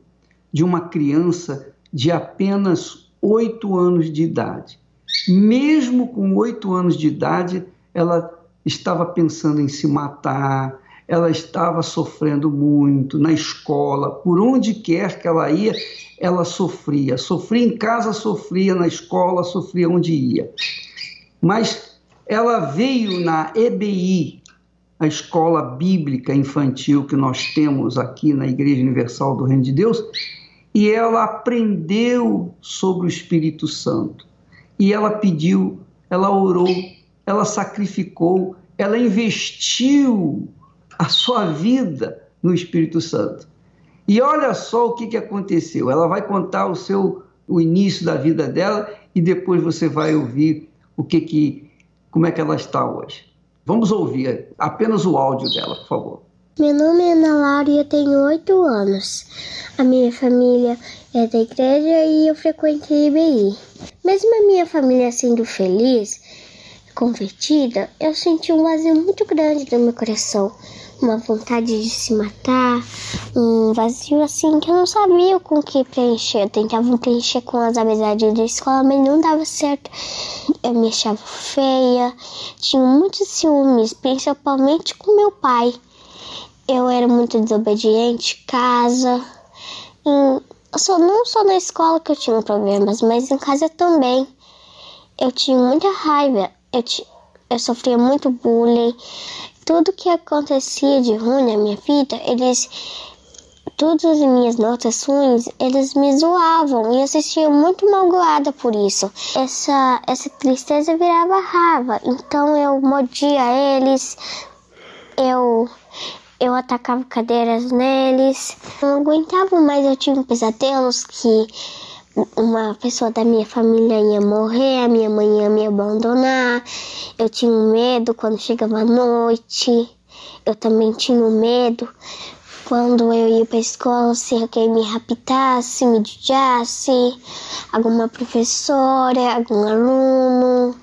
de uma criança de apenas oito anos de idade. Mesmo com oito anos de idade, ela estava pensando em se matar, ela estava sofrendo muito na escola, por onde quer que ela ia, ela sofria. Sofria em casa, sofria na escola, sofria onde ia. Mas ela veio na EBI, a escola bíblica infantil que nós temos aqui na Igreja Universal do Reino de Deus, e ela aprendeu sobre o Espírito Santo. E ela pediu, ela orou, ela sacrificou, ela investiu a sua vida no Espírito Santo. E olha só o que, que aconteceu. Ela vai contar o seu o início da vida dela e depois você vai ouvir o que que como é que ela está hoje. Vamos ouvir apenas o áudio dela, por favor. Meu nome é Ana Laura e eu tenho oito anos. A minha família é da igreja e eu frequento a IBI. Mesmo a minha família sendo feliz, convertida, eu senti um vazio muito grande no meu coração uma vontade de se matar, um vazio assim que eu não sabia com o que preencher. Eu tentava preencher com as amizades da escola, mas não dava certo. Eu me achava feia, tinha muitos ciúmes, principalmente com meu pai. Eu era muito desobediente, casa. Em, só, não só na escola que eu tinha problemas, mas em casa também. Eu tinha muita raiva, eu, eu sofria muito bullying, tudo que acontecia de ruim na minha vida, eles todas as minhas notas ruins, eles me zoavam e eu sentia muito magoada por isso. Essa, essa tristeza virava raiva, então eu mordia eles, eu, eu atacava cadeiras neles. Não aguentava mais, eu tinha pesadelos que uma pessoa da minha família ia morrer, a minha mãe ia me abandonar. Eu tinha medo quando chegava a noite. Eu também tinha medo quando eu ia para a escola se alguém me raptasse, me judiasse, alguma professora, algum aluno.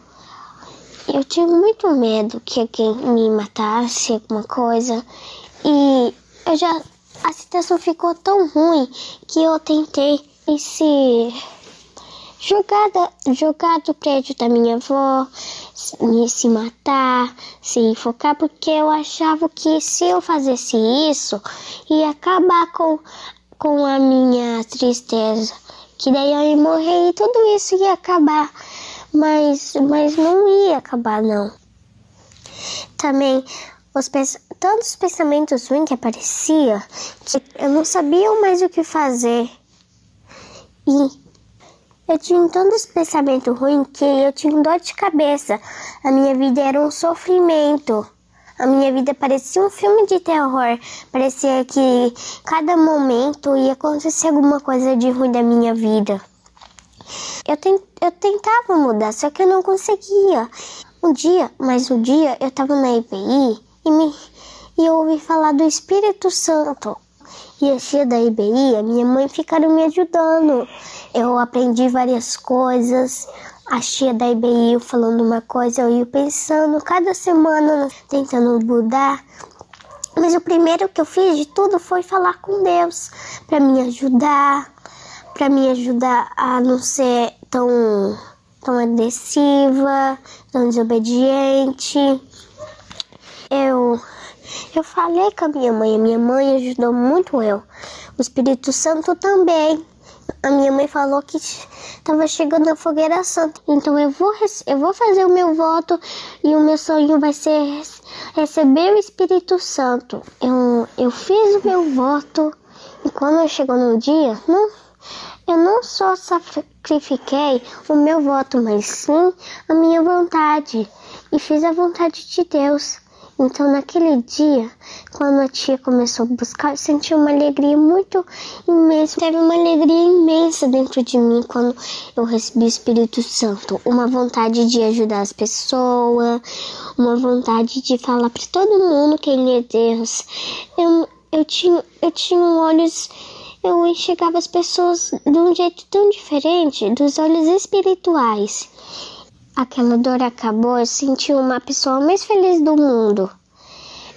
Eu tinha muito medo que alguém me matasse, alguma coisa. E eu já a situação ficou tão ruim que eu tentei e se jogar, jogar do prédio da minha avó, se, matar, se focar, porque eu achava que se eu fizesse isso, ia acabar com, com a minha tristeza. Que daí eu ia morrer e tudo isso ia acabar. Mas, mas não ia acabar, não. Também os tantos pensamentos ruins que aparecia que eu não sabia mais o que fazer. E eu tinha tantos pensamentos ruins que eu tinha dor de cabeça. A minha vida era um sofrimento. A minha vida parecia um filme de terror. Parecia que cada momento ia acontecer alguma coisa de ruim da minha vida. Eu, tent, eu tentava mudar, só que eu não conseguia. Um dia, mas um dia, eu estava na IPI e, me, e eu ouvi falar do Espírito Santo. E a tia da IBI, a minha mãe, ficaram me ajudando. Eu aprendi várias coisas. A tia da IBI falando uma coisa, eu ia pensando cada semana, tentando mudar. Mas o primeiro que eu fiz de tudo foi falar com Deus, para me ajudar, para me ajudar a não ser tão, tão agressiva, tão desobediente. Eu, eu falei com a minha mãe, a minha mãe ajudou muito eu. O Espírito Santo também. A minha mãe falou que estava chegando a fogueira santa. Então eu vou, eu vou fazer o meu voto e o meu sonho vai ser receber o Espírito Santo. Eu, eu fiz o meu voto e quando chegou no dia, não, eu não só sacrifiquei o meu voto, mas sim a minha vontade e fiz a vontade de Deus. Então, naquele dia, quando a tia começou a buscar, eu senti uma alegria muito imensa. Teve uma alegria imensa dentro de mim quando eu recebi o Espírito Santo. Uma vontade de ajudar as pessoas, uma vontade de falar para todo mundo quem é Deus. Eu, eu, tinha, eu tinha olhos eu enxergava as pessoas de um jeito tão diferente dos olhos espirituais aquela dor acabou, eu senti uma pessoa mais feliz do mundo.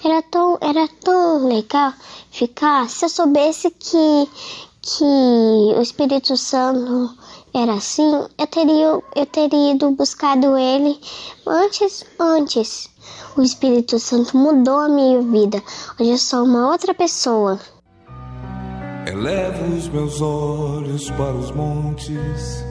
Era tão, era tão legal ficar se eu soubesse que, que o Espírito Santo era assim, eu teria, eu teria ido buscado ele antes, antes. O Espírito Santo mudou a minha vida. Hoje eu sou uma outra pessoa. Elevo os meus olhos para os montes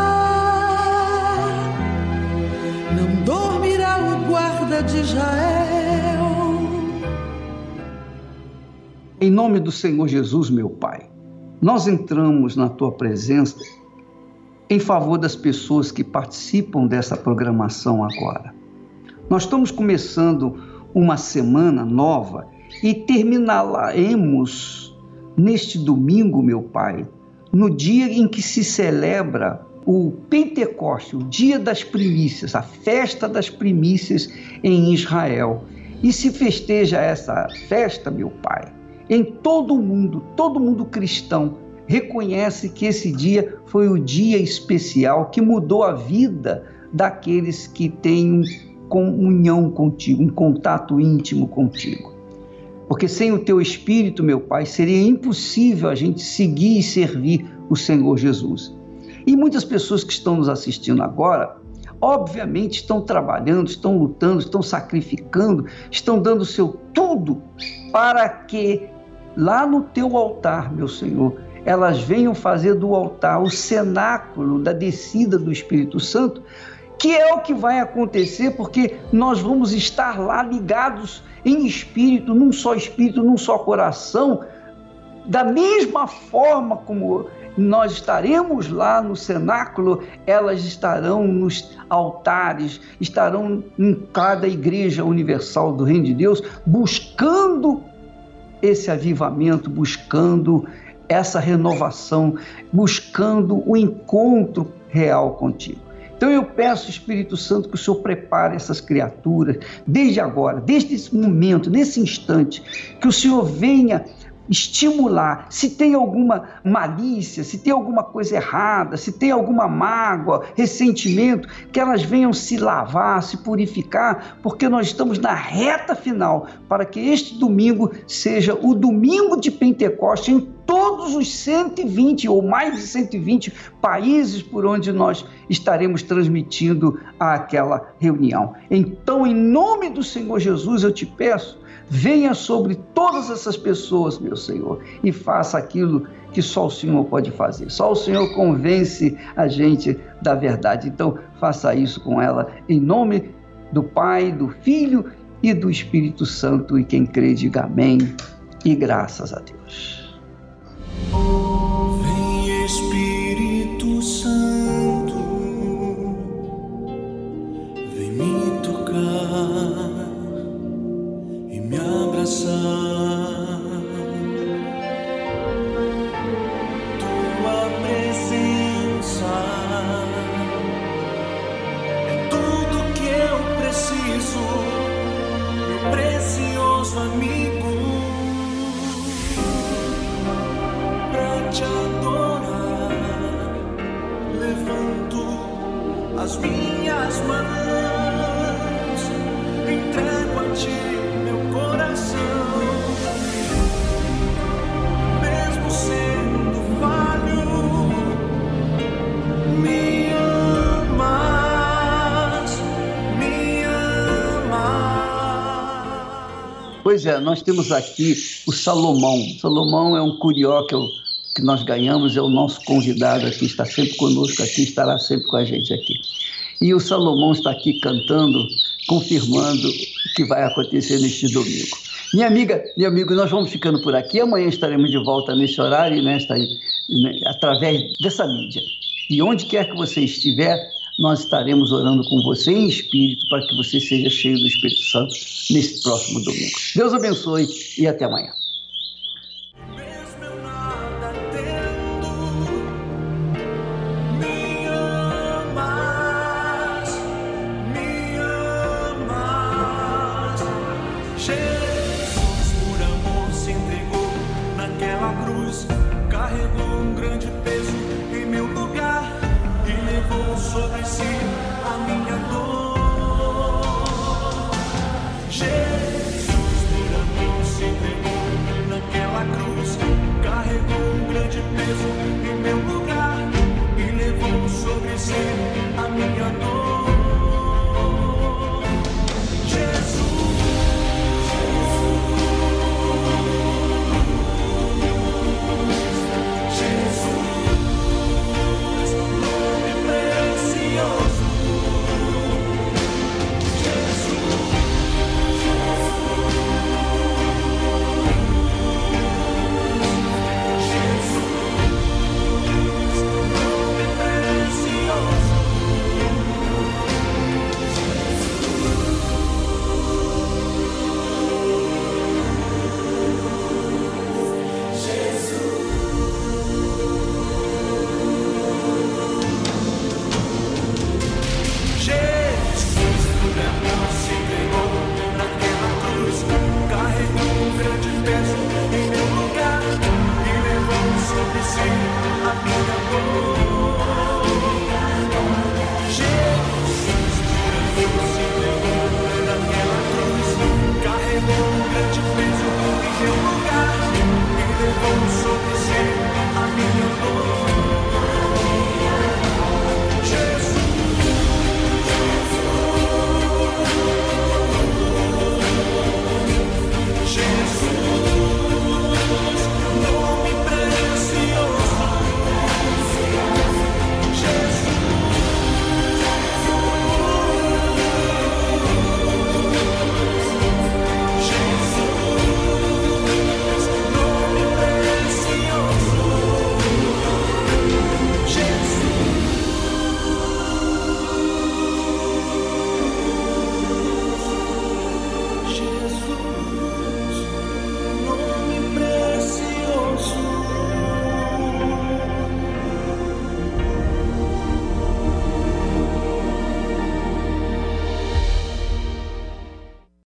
De Israel. Em nome do Senhor Jesus, meu Pai, nós entramos na tua presença em favor das pessoas que participam dessa programação agora. Nós estamos começando uma semana nova e terminaremos neste domingo, meu Pai, no dia em que se celebra o Pentecoste, o dia das primícias, a festa das primícias em Israel. E se festeja essa festa, meu Pai, em todo o mundo, todo mundo cristão reconhece que esse dia foi o dia especial que mudou a vida daqueles que têm comunhão contigo, um contato íntimo contigo. Porque sem o teu espírito, meu Pai, seria impossível a gente seguir e servir o Senhor Jesus. E muitas pessoas que estão nos assistindo agora, obviamente estão trabalhando, estão lutando, estão sacrificando, estão dando o seu tudo para que lá no teu altar, meu Senhor, elas venham fazer do altar o cenáculo da descida do Espírito Santo, que é o que vai acontecer, porque nós vamos estar lá ligados em espírito, num só espírito, num só coração, da mesma forma como nós estaremos lá no cenáculo, elas estarão nos altares, estarão em cada igreja universal do Reino de Deus, buscando esse avivamento, buscando essa renovação, buscando o encontro real contigo. Então eu peço, Espírito Santo, que o Senhor prepare essas criaturas desde agora, desde esse momento, nesse instante, que o Senhor venha estimular. Se tem alguma malícia, se tem alguma coisa errada, se tem alguma mágoa, ressentimento, que elas venham se lavar, se purificar, porque nós estamos na reta final para que este domingo seja o domingo de Pentecostes em todos os 120 ou mais de 120 países por onde nós estaremos transmitindo aquela reunião. Então, em nome do Senhor Jesus, eu te peço Venha sobre todas essas pessoas, meu Senhor, e faça aquilo que só o Senhor pode fazer. Só o Senhor convence a gente da verdade. Então, faça isso com ela, em nome do Pai, do Filho e do Espírito Santo. E quem crê, diga amém e graças a Deus. Nós temos aqui o Salomão. Salomão é um curió que, eu, que nós ganhamos, é o nosso convidado aqui, está sempre conosco aqui, estará sempre com a gente aqui. E o Salomão está aqui cantando, confirmando o que vai acontecer neste domingo. Minha amiga, meu amigo, nós vamos ficando por aqui. Amanhã estaremos de volta nesse horário e nesta, né, através dessa mídia. E onde quer que você estiver, nós estaremos orando com você em espírito para que você seja cheio do Espírito Santo nesse próximo domingo. Deus abençoe e até amanhã.